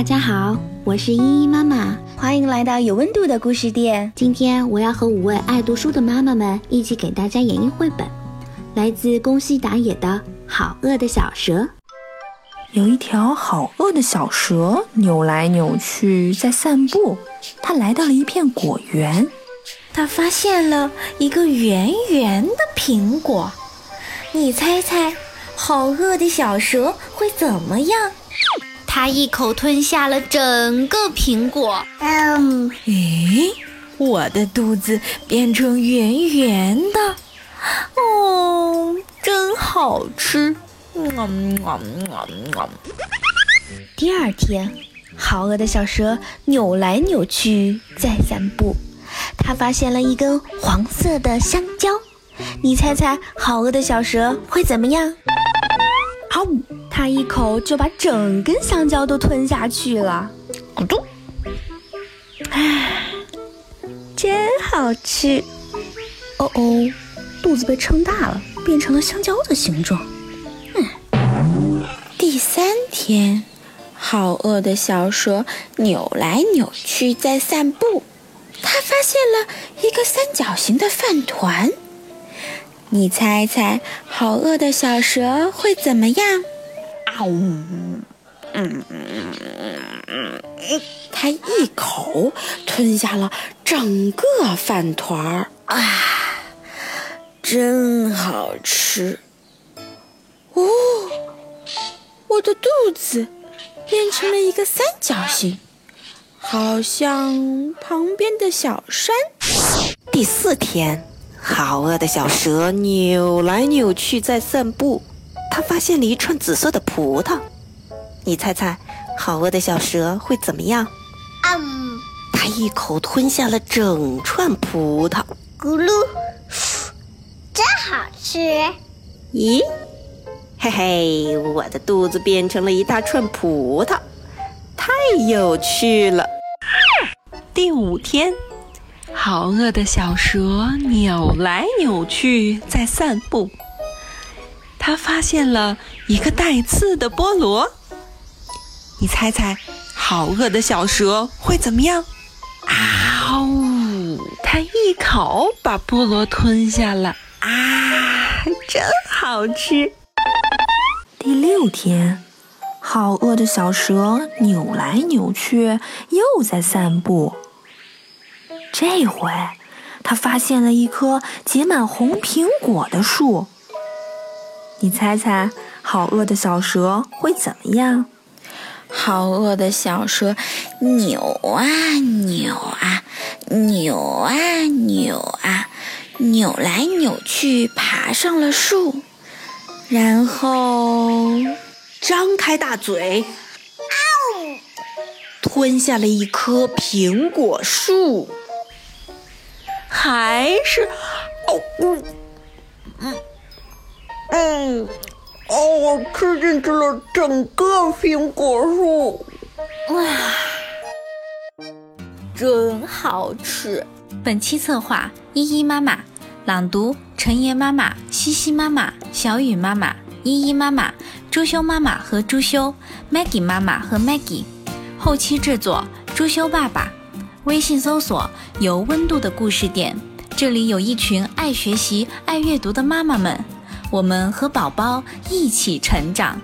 大家好，我是依依妈妈，欢迎来到有温度的故事店。今天我要和五位爱读书的妈妈们一起给大家演绎绘本，来自宫西达也的《好饿的小蛇》。有一条好饿的小蛇，扭来扭去在散步。它来到了一片果园，它发现了一个圆圆的苹果。你猜猜，好饿的小蛇会怎么样？他一口吞下了整个苹果。嗯，诶，我的肚子变成圆圆的，哦，真好吃。第二天，好饿的小蛇扭来扭去在散步，它发现了一根黄色的香蕉。你猜猜，好饿的小蛇会怎么样？啊呜！他一口就把整根香蕉都吞下去了，咕嘟！唉，真好吃！哦哦，肚子被撑大了，变成了香蕉的形状。嗯。第三天，好饿的小蛇扭来扭去在散步，它发现了一个三角形的饭团。你猜猜，好饿的小蛇会怎么样？啊呜！嗯嗯嗯嗯嗯，它一口吞下了整个饭团儿，啊，真好吃！哦，我的肚子变成了一个三角形，好像旁边的小山。第四天，好饿的小蛇扭来扭去在散步。它发现了一串紫色的葡萄，你猜猜，好饿的小蛇会怎么样？嗯，它一口吞下了整串葡萄，咕噜，真好吃！咦，嘿嘿，我的肚子变成了一大串葡萄，太有趣了。第五天，好饿的小蛇扭来扭去在散步。它发现了一个带刺的菠萝，你猜猜，好饿的小蛇会怎么样？啊呜！它一口把菠萝吞下了，啊，真好吃！第六天，好饿的小蛇扭来扭去，又在散步。这回，它发现了一棵结满红苹果的树。你猜猜，好饿的小蛇会怎么样？好饿的小蛇扭啊扭啊，扭啊扭啊，扭来扭去，爬上了树，然后张开大嘴，吞下了一棵苹果树，还是哦呜嗯。嗯，哦，我吃进去了整个苹果树，哇，真好吃！本期策划：依依妈妈，朗读：陈妍妈妈、西西妈妈、小雨妈妈、依依妈妈、朱修妈妈和朱修，Maggie 妈妈和 Maggie，后期制作：朱修爸爸。微信搜索“有温度的故事点”，这里有一群爱学习、爱阅读的妈妈们。我们和宝宝一起成长。